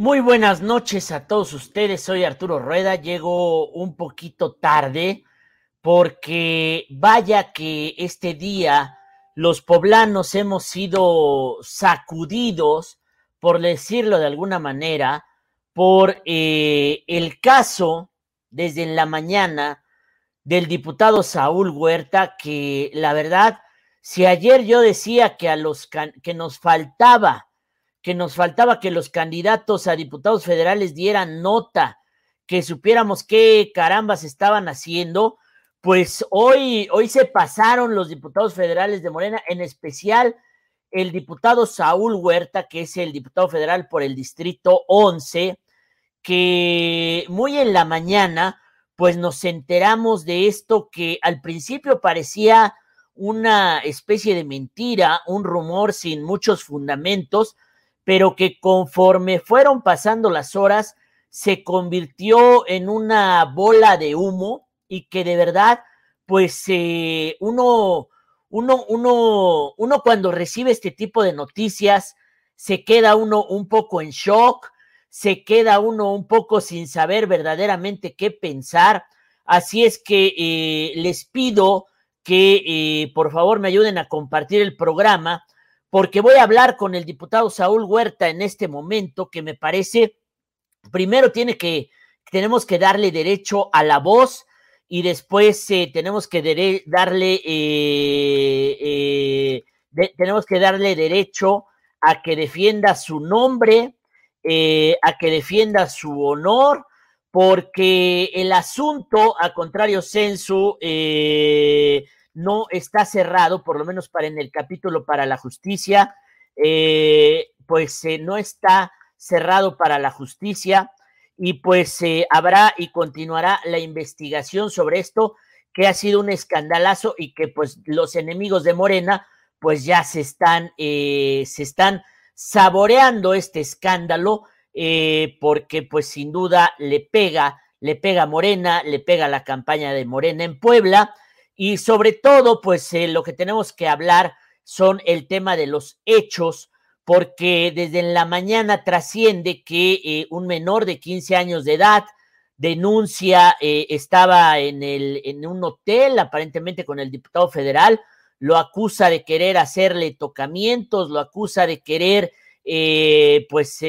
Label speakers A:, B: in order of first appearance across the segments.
A: Muy buenas noches a todos ustedes. Soy Arturo Rueda. Llego un poquito tarde porque vaya que este día los poblanos hemos sido sacudidos, por decirlo de alguna manera, por eh, el caso desde la mañana del diputado Saúl Huerta, que la verdad, si ayer yo decía que a los que nos faltaba que nos faltaba que los candidatos a diputados federales dieran nota, que supiéramos qué carambas estaban haciendo, pues hoy, hoy se pasaron los diputados federales de Morena, en especial el diputado Saúl Huerta, que es el diputado federal por el distrito 11, que muy en la mañana, pues nos enteramos de esto que al principio parecía una especie de mentira, un rumor sin muchos fundamentos, pero que conforme fueron pasando las horas se convirtió en una bola de humo y que de verdad, pues eh, uno, uno, uno, uno cuando recibe este tipo de noticias, se queda uno un poco en shock, se queda uno un poco sin saber verdaderamente qué pensar. Así es que eh, les pido que eh, por favor me ayuden a compartir el programa porque voy a hablar con el diputado Saúl Huerta en este momento, que me parece, primero tiene que, tenemos que darle derecho a la voz y después eh, tenemos que darle, eh, eh, tenemos que darle derecho a que defienda su nombre, a que defienda su honor, porque el asunto, a contrario censo, no está cerrado, por lo menos para en el capítulo para la justicia, eh, pues eh, no está cerrado para la justicia y pues eh, habrá y continuará la investigación sobre esto que ha sido un escandalazo y que pues los enemigos de Morena pues ya se están, se están saboreando este escándalo porque pues sin duda le pega, le pega Morena, le pega la campaña de Morena en Puebla y sobre todo, pues eh, lo que tenemos que hablar son el tema de los hechos, porque desde la mañana trasciende que eh, un menor de 15 años de edad denuncia, eh, estaba en, el, en un hotel, aparentemente con el diputado federal, lo acusa de querer hacerle tocamientos, lo acusa de querer, pues,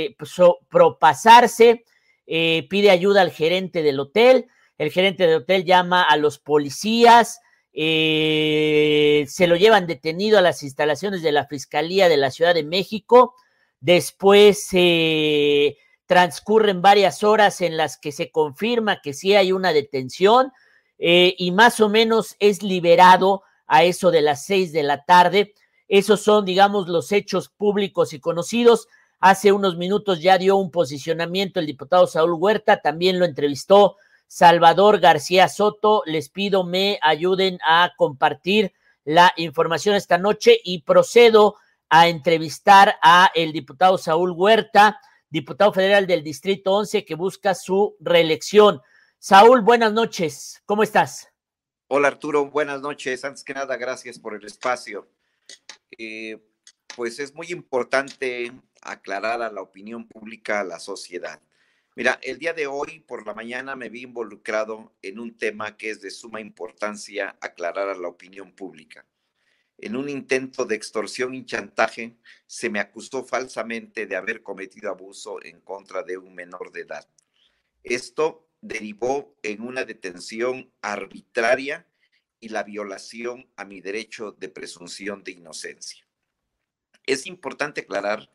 A: propasarse, pide ayuda al gerente del hotel, el gerente del hotel llama a los policías, eh, se lo llevan detenido a las instalaciones de la Fiscalía de la Ciudad de México, después eh, transcurren varias horas en las que se confirma que sí hay una detención eh, y más o menos es liberado a eso de las seis de la tarde. Esos son, digamos, los hechos públicos y conocidos. Hace unos minutos ya dio un posicionamiento el diputado Saúl Huerta, también lo entrevistó Salvador García Soto. Les pido me ayuden a compartir la información esta noche y procedo a entrevistar a el diputado Saúl Huerta, diputado federal del Distrito 11 que busca su reelección. Saúl, buenas noches. ¿Cómo estás?
B: Hola Arturo, buenas noches. Antes que nada, gracias por el espacio. Eh, pues es muy importante aclarar a la opinión pública, a la sociedad. Mira, el día de hoy por la mañana me vi involucrado en un tema que es de suma importancia aclarar a la opinión pública. En un intento de extorsión y chantaje, se me acusó falsamente de haber cometido abuso en contra de un menor de edad. Esto derivó en una detención arbitraria y la violación a mi derecho de presunción de inocencia. Es importante aclarar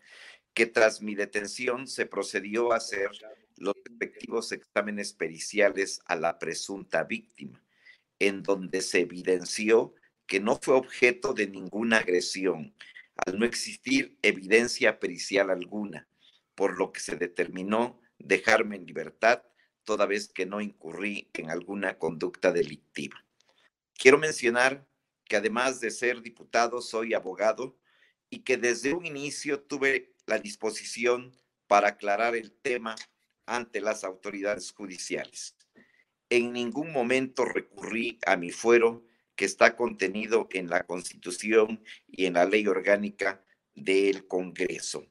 B: que tras mi detención se procedió a hacer los respectivos exámenes periciales a la presunta víctima, en donde se evidenció que no fue objeto de ninguna agresión, al no existir evidencia pericial alguna, por lo que se determinó dejarme en libertad toda vez que no incurrí en alguna conducta delictiva. Quiero mencionar que además de ser diputado, soy abogado y que desde un inicio tuve la disposición para aclarar el tema ante las autoridades judiciales. En ningún momento recurrí a mi fuero que está contenido en la Constitución y en la ley orgánica del Congreso.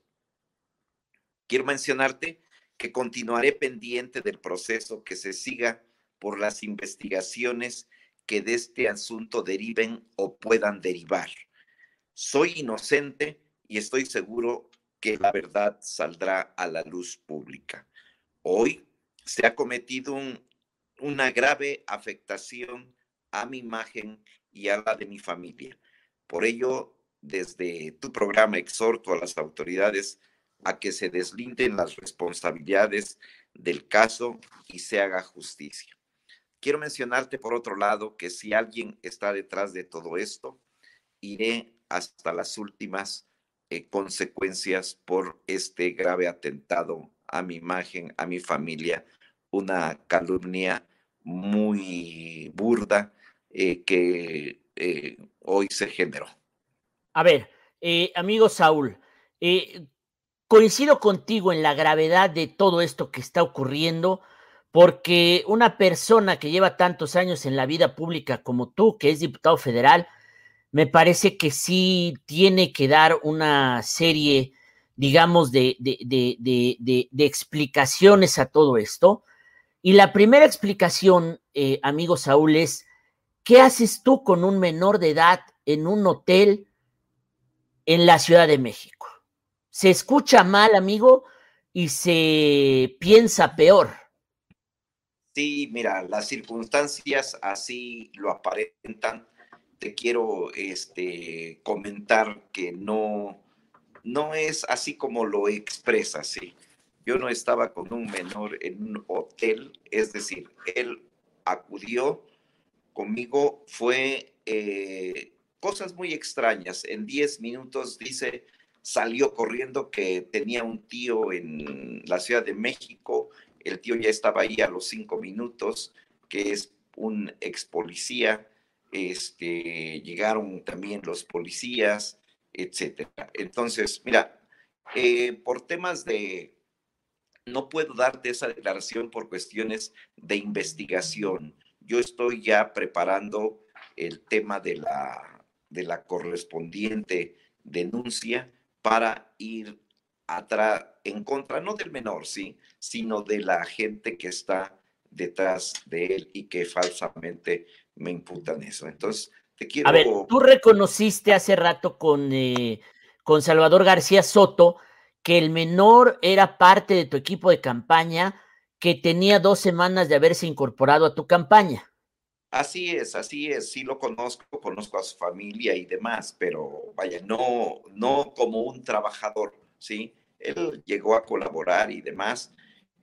B: Quiero mencionarte que continuaré pendiente del proceso que se siga por las investigaciones que de este asunto deriven o puedan derivar. Soy inocente y estoy seguro que la verdad saldrá a la luz pública. Hoy se ha cometido una grave afectación a mi imagen y a la de mi familia. Por ello, desde tu programa exhorto a las autoridades a que se deslinden las responsabilidades del caso y se haga justicia. Quiero mencionarte, por otro lado, que si alguien está detrás de todo esto, iré hasta las últimas eh, consecuencias por este grave atentado a mi imagen, a mi familia, una calumnia muy burda eh, que eh, hoy se generó.
A: A ver, amigo Saúl, coincido contigo en la gravedad de todo esto que está ocurriendo, porque una persona que lleva tantos años en la vida pública como tú, que es diputado federal, me parece que sí tiene que dar una serie, digamos, de, de, explicaciones a todo esto. Y la primera explicación, eh, amigo Saúl, es, ¿qué haces tú con un menor de edad en un hotel en la Ciudad de México? Se escucha mal, amigo, y se piensa peor.
B: Sí, mira, las circunstancias así lo aparentan te quiero este, comentar que no, no es así como lo expresa, ¿sí? Yo no estaba con un menor en un hotel, es decir, él acudió conmigo, fue eh, cosas muy extrañas. En 10 minutos dice, salió corriendo que tenía un tío en la Ciudad de México, el tío ya estaba ahí a los cinco minutos, que es un ex policía, este, llegaron también los policías, etcétera. Entonces, mira, eh, por temas de, no puedo darte esa declaración por cuestiones de investigación. Yo estoy ya preparando el tema de la, de la correspondiente denuncia para ir atrás, en contra, no del menor, sí, sino de la gente que está detrás de él y que falsamente me imputan eso. Entonces, te quiero...
A: A ver, tú reconociste hace rato con, eh, con Salvador García Soto que el menor era parte de tu equipo de campaña que tenía dos semanas de haberse incorporado a tu campaña.
B: Así es, así es, sí lo conozco, conozco a su familia y demás, pero vaya, no, no como un trabajador, ¿sí? Él llegó a colaborar y demás.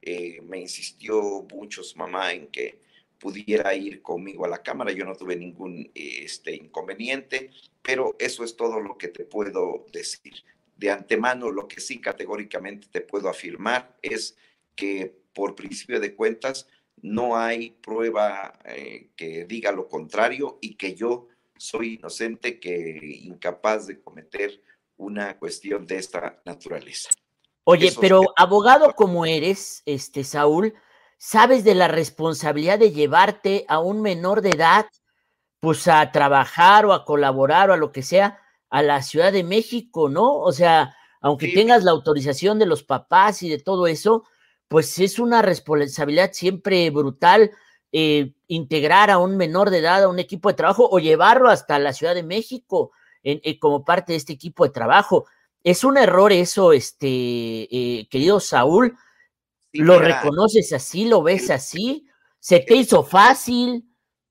B: Eh, me insistió mucho su mamá en que pudiera ir conmigo a la cámara. Yo no tuve ningún este, inconveniente, pero eso es todo lo que te puedo decir. De antemano, lo que sí categóricamente te puedo afirmar es que por principio de cuentas no hay prueba eh, que diga lo contrario y que yo soy inocente, que incapaz de cometer una cuestión de esta naturaleza.
A: Oye, pero abogado como eres, este Saúl, sabes de la responsabilidad de llevarte a un menor de edad, pues a trabajar o a colaborar o a lo que sea a la Ciudad de México, ¿no? O sea, aunque tengas la autorización de los papás y de todo eso, pues es una responsabilidad siempre brutal eh, integrar a un menor de edad a un equipo de trabajo o llevarlo hasta la Ciudad de México eh, como parte de este equipo de trabajo. Es un error eso, este, eh, querido Saúl, ¿Lo reconoces así? ¿Lo ves así? ¿Se te hizo fácil?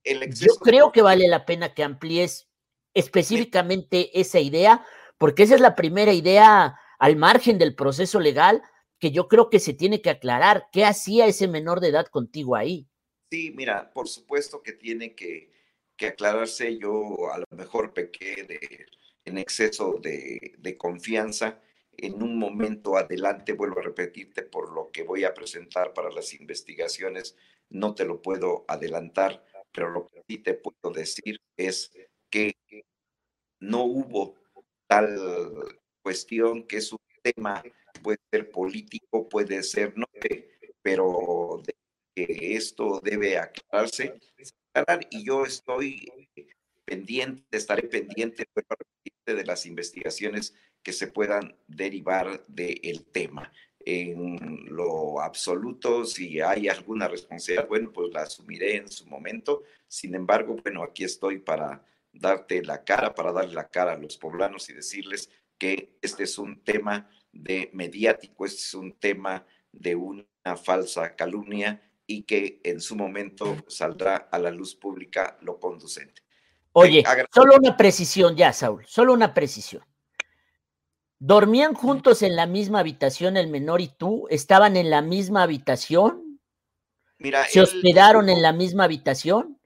A: Yo creo que vale la pena que amplíes específicamente esa idea, porque esa es la primera idea al margen del proceso legal que yo creo que se tiene que aclarar. ¿Qué hacía ese menor de edad contigo ahí?
B: Sí, mira, por supuesto que tiene que, aclararse. Yo a lo mejor pequé de, en exceso de, de confianza en un momento adelante, vuelvo a repetirte, por lo que voy a presentar para las investigaciones, no te lo puedo adelantar, pero lo que sí te puedo decir es que no hubo tal cuestión que es un tema, puede ser político, puede ser no, pero que esto debe aclararse, y yo estoy pendiente, estaré pendiente de las investigaciones que se puedan derivar del tema. en lo absoluto, si hay alguna responsabilidad, bueno, pues la asumiré en su momento. Sin embargo, bueno, aquí estoy para darte la cara, para darle la cara a los poblanos y decirles que este es un tema de mediático, este es un tema de una falsa calumnia y que en su momento saldrá a la luz pública lo conducente.
A: Oye, solo una precisión ya, Saúl, solo una precisión. ¿Dormían juntos en la misma habitación el menor y tú? ¿Estaban en la misma habitación? Mira, ¿Se hospedaron en la misma habitación?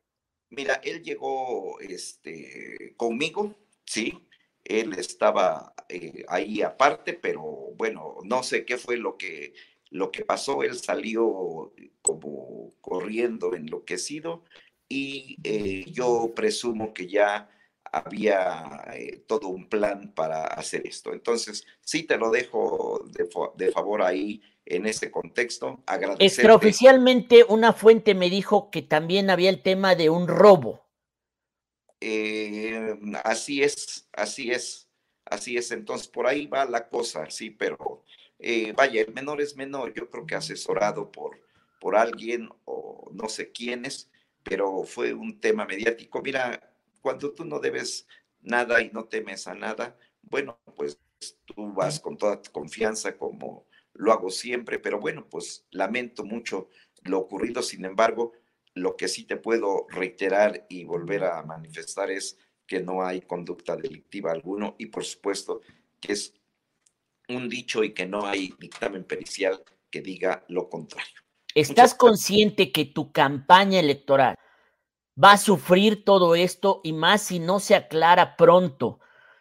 B: Mira, él llegó este, conmigo, sí, él estaba eh, ahí aparte, pero bueno, no sé qué fue lo que, lo que pasó, él salió como corriendo enloquecido y eh, yo presumo que ya había eh, todo un plan para hacer esto. Entonces, sí te lo dejo de, favor ahí en ese contexto.
A: Extraoficialmente, una fuente me dijo que también había el tema de un robo.
B: Eh, así es, así es, así es. Entonces, por ahí va la cosa, sí, pero eh, vaya, el menor es menor. Yo creo que asesorado por, por alguien o no sé quiénes, pero fue un tema mediático. Mira, cuando tú no debes nada y no temes a nada, bueno, pues tú vas con toda tu confianza como lo hago siempre, pero bueno, pues lamento mucho lo ocurrido, sin embargo, lo que sí te puedo reiterar y volver a manifestar es que no hay conducta delictiva alguno y por supuesto que es un dicho y que no hay dictamen pericial que diga lo contrario.
A: ¿Estás consciente que tu campaña electoral va a sufrir todo esto y más si no se aclara pronto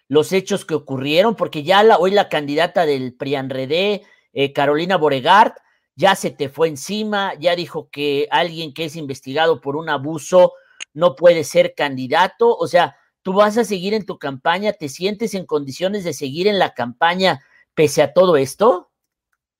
A: los hechos que ocurrieron, porque ya la, hoy la candidata del PRIANREDE, eh, Carolina Boregard, ya se te fue encima, ya dijo que alguien que es investigado por un abuso no puede ser candidato, o sea, tú vas a seguir en tu campaña, ¿te sientes en condiciones de seguir en la campaña pese a todo esto?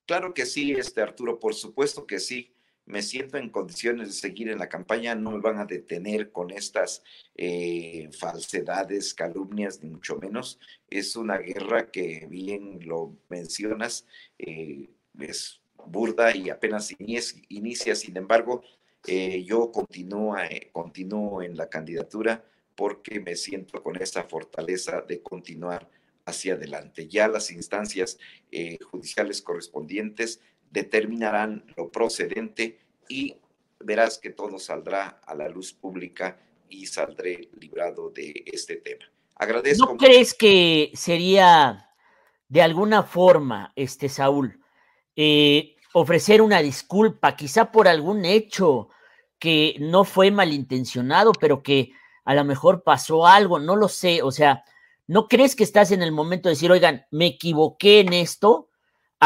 B: Claro que sí, este Arturo, por supuesto que sí me siento en condiciones de seguir en la campaña, no me van a detener con estas eh, falsedades, calumnias, ni mucho menos. Es una guerra que bien lo mencionas, eh, es burda y apenas inicia, sin embargo, eh, yo continúo, continúo en la candidatura porque me siento con esa fortaleza de continuar hacia adelante. Ya las instancias judiciales correspondientes determinarán lo procedente y verás que todo saldrá a la luz pública y saldré librado de este tema. Agradezco.
A: ¿No crees que sería de alguna forma, este Saúl, eh, ofrecer una disculpa, quizá por algún hecho que no fue malintencionado, pero que a lo mejor pasó algo, no lo sé, o sea, ¿no crees que estás en el momento de decir, oigan, me equivoqué en esto,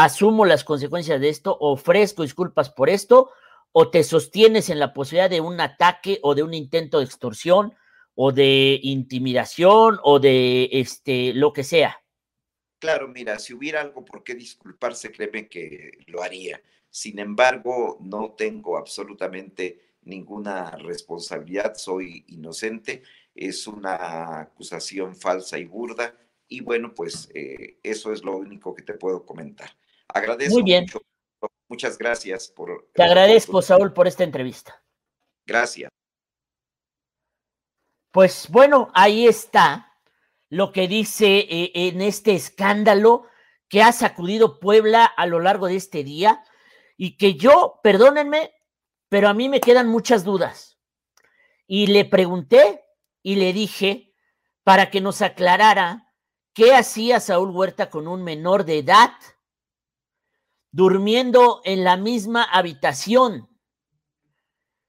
A: asumo las consecuencias de esto, ofrezco disculpas por esto, o te sostienes en la posibilidad de un ataque o de un intento de extorsión o de intimidación o de este lo que sea.
B: Claro, mira, si hubiera algo por qué disculparse, créeme que lo haría. Sin embargo, no tengo absolutamente ninguna responsabilidad, soy inocente, es una acusación falsa y burda y bueno, pues eh, eso es lo único que te puedo comentar. Agradezco
A: Muy bien.
B: mucho. Muchas gracias por.
A: Te agradezco, Saúl, por esta entrevista.
B: Gracias.
A: Pues bueno, ahí está lo que dice eh, en este escándalo que ha sacudido Puebla a lo largo de este día y que yo, perdónenme, pero a mí me quedan muchas dudas. Y le pregunté y le dije para que nos aclarara qué hacía Saúl Huerta con un menor de edad durmiendo en la misma habitación.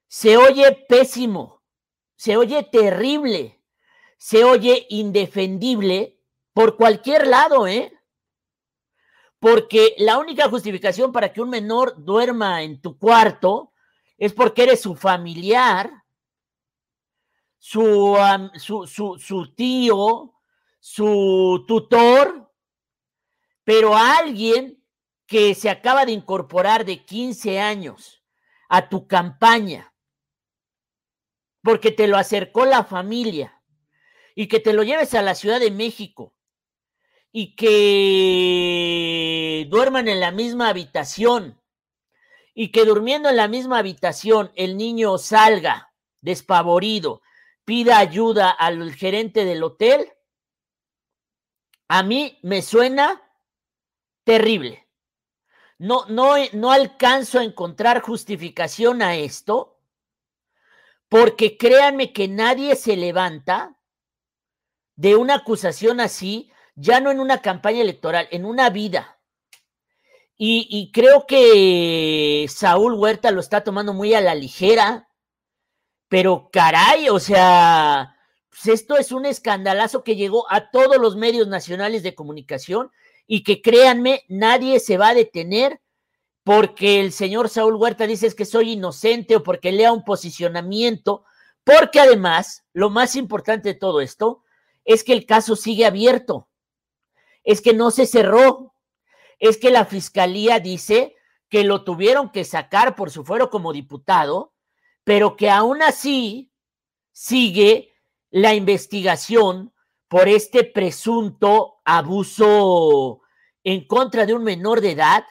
A: Se oye pésimo, se oye terrible, se oye indefendible por cualquier lado, ¿eh? Porque la única justificación para que un menor duerma en tu cuarto es porque eres su familiar, su, su, su, tío, su tutor, pero alguien que se acaba de incorporar de 15 años a tu campaña, porque te lo acercó la familia, y que te lo lleves a la Ciudad de México, y que duerman en la misma habitación y que durmiendo en la misma habitación el niño salga despavorido, pida ayuda al gerente del hotel, a mí me suena terrible. No, no, no alcanzo a encontrar justificación a esto, porque créanme que nadie se levanta de una acusación así, ya no en una campaña electoral, en una vida. Y, creo que Saúl Huerta lo está tomando muy a la ligera, pero caray, o sea, pues esto es un escandalazo que llegó a todos los medios nacionales de comunicación y que créanme, nadie se va a detener porque el señor Saúl Huerta dice que soy inocente o porque lea un posicionamiento, porque además, lo más importante de todo esto es que el caso sigue abierto, es que no se cerró, es que la fiscalía dice que lo tuvieron que sacar por su fuero como diputado, pero que aún así sigue la investigación por este presunto abuso en contra de un menor de edad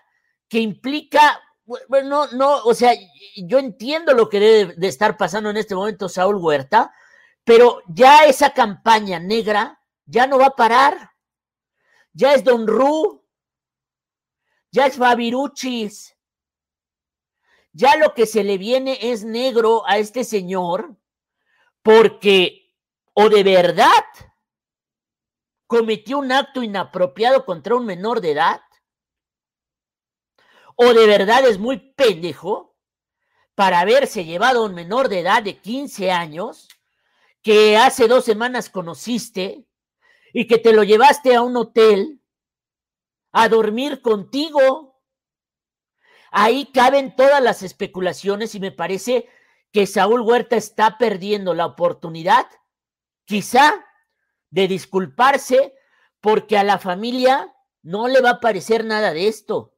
A: que implica, bueno, no, o sea, yo entiendo lo que debe de estar pasando en este momento Saúl Huerta, pero ya esa campaña negra ya no va a parar. Ya es Don Ru, ya es Fabiruchis, ya lo que se le viene es negro a este señor, porque o de verdad cometió un acto inapropiado contra un menor de edad, o de verdad es muy pendejo para haberse llevado a un menor de edad de 15 años que hace dos semanas conociste y que te lo llevaste a un hotel a dormir contigo. Ahí caben todas las especulaciones y me parece que Saúl Huerta está perdiendo la oportunidad, quizá, de disculparse porque a la familia no le va a parecer nada de esto.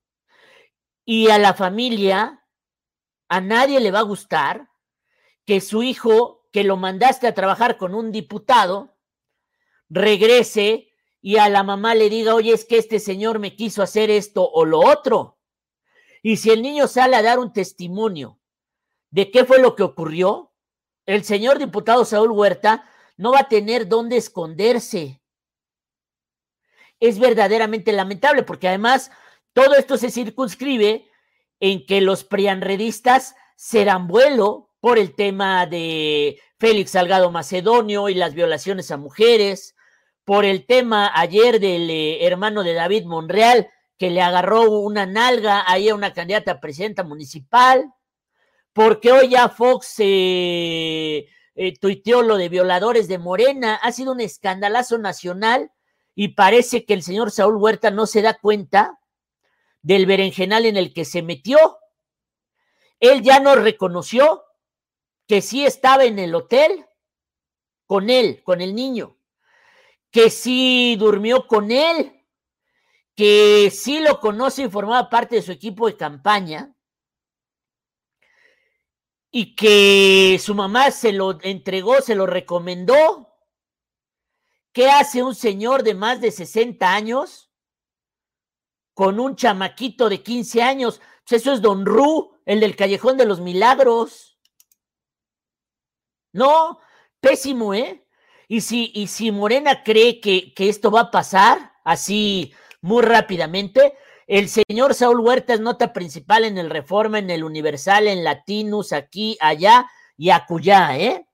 A: Y a la familia, a nadie le va a gustar que su hijo, que lo mandaste a trabajar con un diputado, regrese y a la mamá le diga, oye, es que este señor me quiso hacer esto o lo otro. Y si el niño sale a dar un testimonio de qué fue lo que ocurrió, el señor diputado Saúl Huerta no va a tener dónde esconderse. Es verdaderamente lamentable porque además todo esto se circunscribe en que los prianredistas serán vuelo por el tema de Félix Salgado Macedonio y las violaciones a mujeres, por el tema ayer del eh, hermano de David Monreal, que le agarró una nalga ahí a una candidata a presidenta municipal, porque hoy ya Fox eh, eh, tuiteó lo de violadores de Morena, ha sido un escandalazo nacional y parece que el señor Saúl Huerta no se da cuenta del berenjenal en el que se metió. Él ya no reconoció que sí estaba en el hotel con él, con el niño que sí durmió con él, que sí lo conoce y formaba parte de su equipo de campaña, y que su mamá se lo entregó, se lo recomendó. ¿Qué hace un señor de más de 60 años con un chamaquito de 15 años? Pues eso es Don Ru, el del Callejón de los Milagros. No, pésimo, ¿eh? Y si, y si Morena cree que, que esto va a pasar así muy rápidamente, el señor Saúl Huerta es nota principal en el Reforma, en el Universal, en Latinus, aquí, allá y acullá, ¿eh?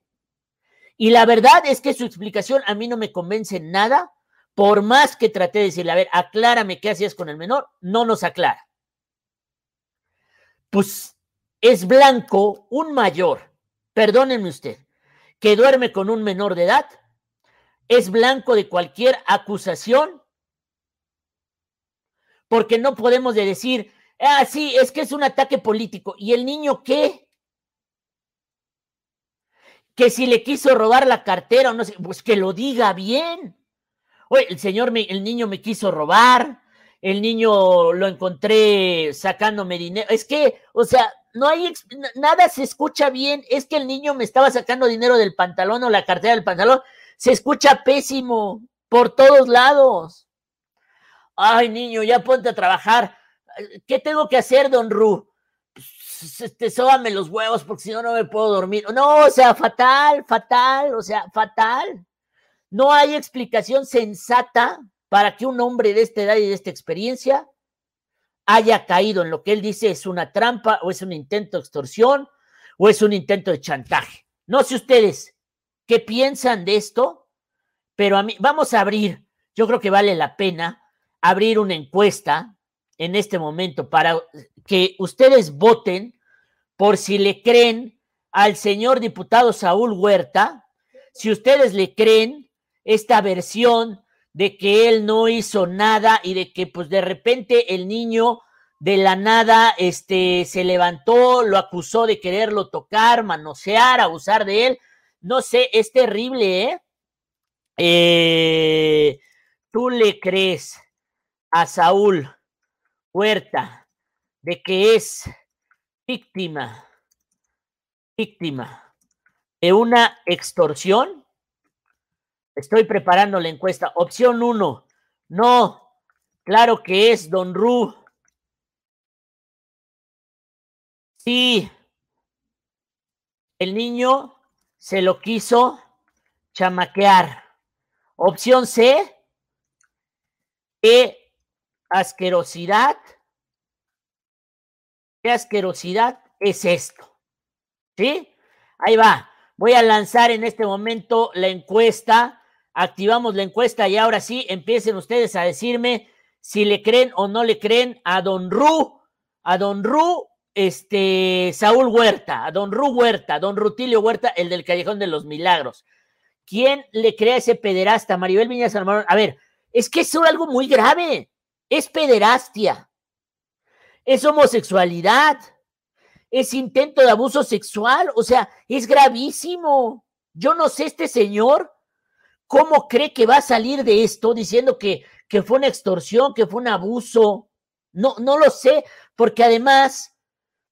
A: Y la verdad es que su explicación a mí no me convence nada, por más que traté de decirle, a ver, aclárame qué hacías con el menor, no nos aclara. Pues es blanco un mayor, perdónenme usted, que duerme con un menor de edad es blanco de cualquier acusación, porque no podemos decir, ah, sí, es que es un ataque político. ¿Y el niño qué? Que si le quiso robar la cartera o no sé, pues que lo diga bien. Oye, el señor, me, el niño me quiso robar, el niño lo encontré sacándome dinero. Es que, o sea, no hay, nada se escucha bien. Es que el niño me estaba sacando dinero del pantalón o la cartera del pantalón se escucha pésimo por todos lados. Ay, niño, ya ponte a trabajar. ¿Qué tengo que hacer, don Ru? Pues, este, sóbame los huevos porque si no, no me puedo dormir. No, o sea, fatal, fatal, o sea, fatal. No hay explicación sensata para que un hombre de esta edad y de esta experiencia haya caído en lo que él dice es una trampa o es un intento de extorsión o es un intento de chantaje. No sé ustedes qué piensan de esto, pero a mí vamos a abrir, yo creo que vale la pena abrir una encuesta en este momento para que ustedes voten por si le creen al señor diputado Saúl Huerta, si ustedes le creen esta versión de que él no hizo nada y de que pues de repente el niño de la nada este se levantó, lo acusó de quererlo tocar, manosear, abusar de él. No sé, es terrible, ¿eh? eh tú le crees a Saúl Huerta de que es víctima, víctima de una extorsión? Estoy preparando la encuesta. Opción uno, no, claro que es Don Ru. Sí, el niño se lo quiso chamaquear. Opción C, qué asquerosidad, qué asquerosidad es esto. ¿Sí? Ahí va. Voy a lanzar en este momento la encuesta activamos la encuesta y ahora sí empiecen ustedes a decirme si le creen o no le creen a don Ru, a don Ru, este, Saúl Huerta, a don Ru Huerta, don Rutilio Huerta, el del Callejón de los Milagros. ¿Quién le cree a ese pederasta? Maribel Viñas Salmón. A ver, es que es algo muy grave. Es pederastia. Es homosexualidad. Es intento de abuso sexual. O sea, es gravísimo. Yo no sé, este señor ¿Cómo cree que va a salir de esto diciendo que, que fue una extorsión, que fue un abuso? No, no lo sé, porque además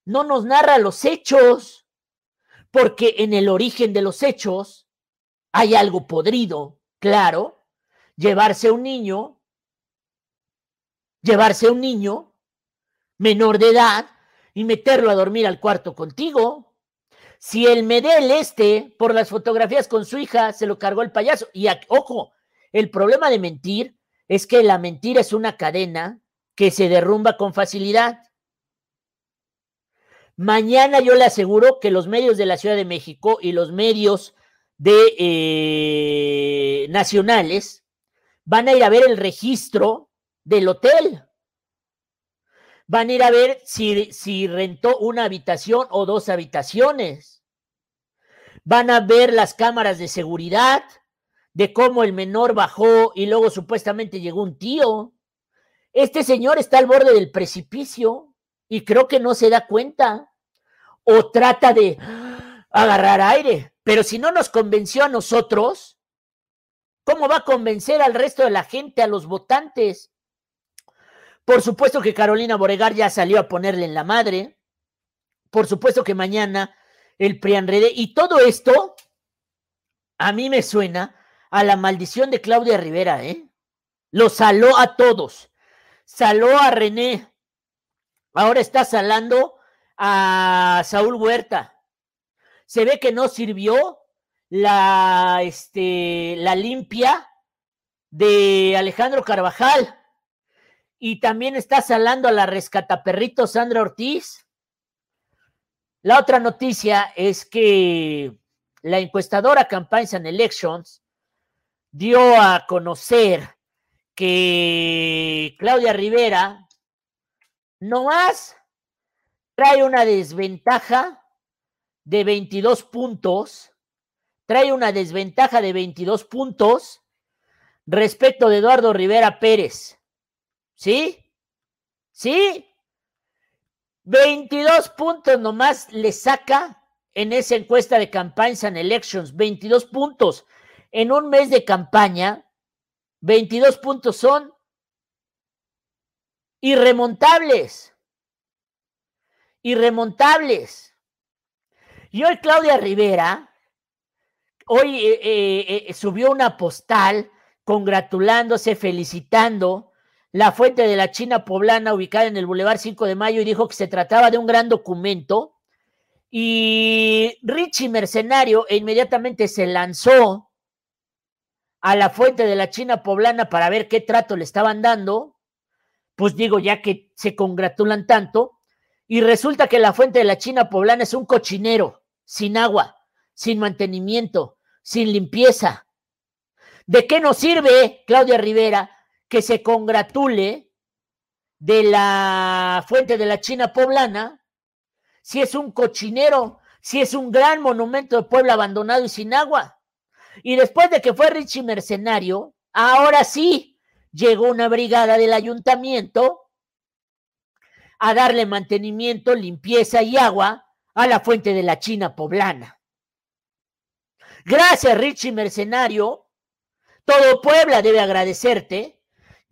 A: no nos narra los hechos, porque en el origen de los hechos hay algo podrido, claro, llevarse a un niño, llevarse a un niño menor de edad y meterlo a dormir al cuarto contigo. Si el Medel este, por las fotografías con su hija, se lo cargó el payaso. Y ojo, el problema de mentir es que la mentira es una cadena que se derrumba con facilidad. Mañana yo le aseguro que los medios de la Ciudad de México y los medios de eh, nacionales van a ir a ver el registro del hotel. Van a ir a ver si, si rentó una habitación o dos habitaciones van a ver las cámaras de seguridad de cómo el menor bajó y luego supuestamente llegó un tío. Este señor está al borde del precipicio y creo que no se da cuenta o trata de agarrar aire. Pero si no nos convenció a nosotros, ¿cómo va a convencer al resto de la gente, a los votantes? Por supuesto que Carolina Boregar ya salió a ponerle en la madre. Por supuesto que mañana el Prianrede. Y todo esto a mí me suena a la maldición de Claudia Rivera, ¿eh? Lo saló a todos. Saló a René. Ahora está salando a Saúl Huerta. Se ve que no sirvió la, este, la limpia de Alejandro Carvajal. Y también está salando a la rescataperrito Sandra Ortiz. La otra noticia es que la encuestadora Campaigns and Elections dio a conocer que Claudia Rivera no más trae una desventaja de 22 puntos, trae una desventaja de 22 puntos respecto de Eduardo Rivera Pérez. ¿Sí? ¿Sí? 22 puntos nomás le saca en esa encuesta de Campaigns and Elections. 22 puntos. En un mes de campaña, 22 puntos son irremontables. Irremontables. Y hoy Claudia Rivera, hoy eh, eh, eh, subió una postal congratulándose, felicitando la fuente de la China poblana ubicada en el Boulevard 5 de Mayo y dijo que se trataba de un gran documento. Y Richie Mercenario inmediatamente se lanzó a la fuente de la China poblana para ver qué trato le estaban dando. Pues digo, ya que se congratulan tanto. Y resulta que la fuente de la China poblana es un cochinero, sin agua, sin mantenimiento, sin limpieza. ¿De qué nos sirve, Claudia Rivera, que se congratule de la fuente de la China poblana si es un cochinero, si es un gran monumento de pueblo abandonado y sin agua? Y después de que fue Richie Mercenario, ahora sí llegó una brigada del ayuntamiento a darle mantenimiento, limpieza y agua a la fuente de la China poblana. Gracias, Richie Mercenario. Todo Puebla debe agradecerte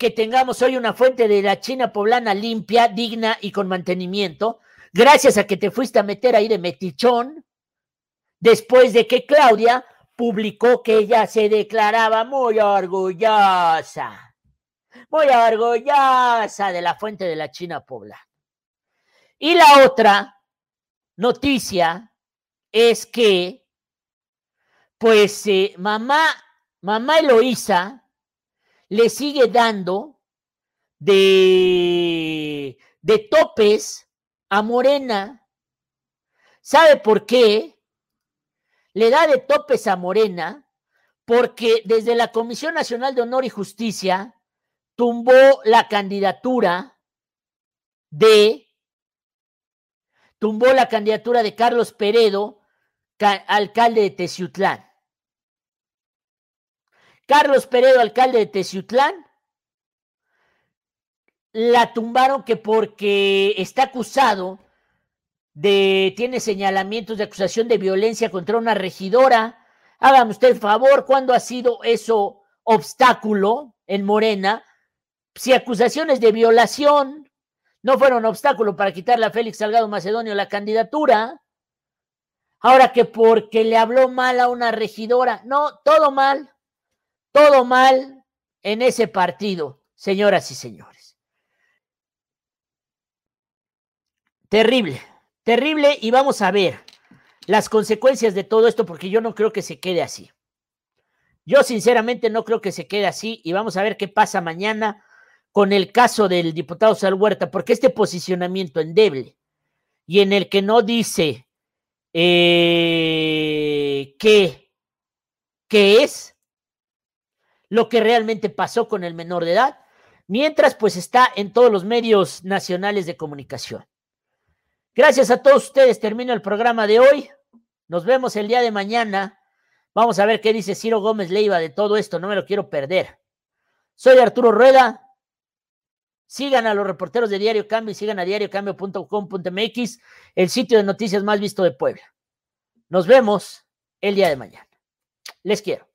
A: que tengamos hoy una fuente de la China poblana limpia, digna y con mantenimiento, gracias a que te fuiste a meter ahí de metichón, después de que Claudia publicó que ella se declaraba muy orgullosa, muy orgullosa de la fuente de la China poblana. Y la otra noticia es que, pues, eh, mamá, mamá Eloísa le sigue dando de, de topes a Morena. ¿Sabe por qué? Le da de topes a Morena porque desde la Comisión Nacional de Honor y Justicia tumbó la candidatura de tumbó la candidatura de Carlos Peredo, alcalde de Teciutlán. Carlos Peredo, alcalde de Teciutlán, la tumbaron que porque está acusado de, tiene señalamientos de acusación de violencia contra una regidora. Hágame usted favor, ¿cuándo ha sido eso obstáculo en Morena? Si acusaciones de violación, no fueron obstáculo para quitarle a Félix Salgado Macedonio la candidatura. Ahora que porque le habló mal a una regidora, no, todo mal, todo mal en ese partido, señoras y señores. Terrible, terrible y vamos a ver las consecuencias de todo esto porque yo no creo que se quede así. Yo sinceramente no creo que se quede así y vamos a ver qué pasa mañana con el caso del diputado Sal Huerta, porque este posicionamiento endeble y en el que no dice eh, qué, qué es lo que realmente pasó con el menor de edad, mientras pues está en todos los medios nacionales de comunicación. Gracias a todos ustedes, termino el programa de hoy. Nos vemos el día de mañana. Vamos a ver qué dice Ciro Gómez Leiva de todo esto, no me lo quiero perder. Soy Arturo Rueda, Sigan a los reporteros de Diario Cambio y sigan a diariocambio.com.mx, el sitio de noticias más visto de Puebla. Nos vemos el día de mañana. Les quiero.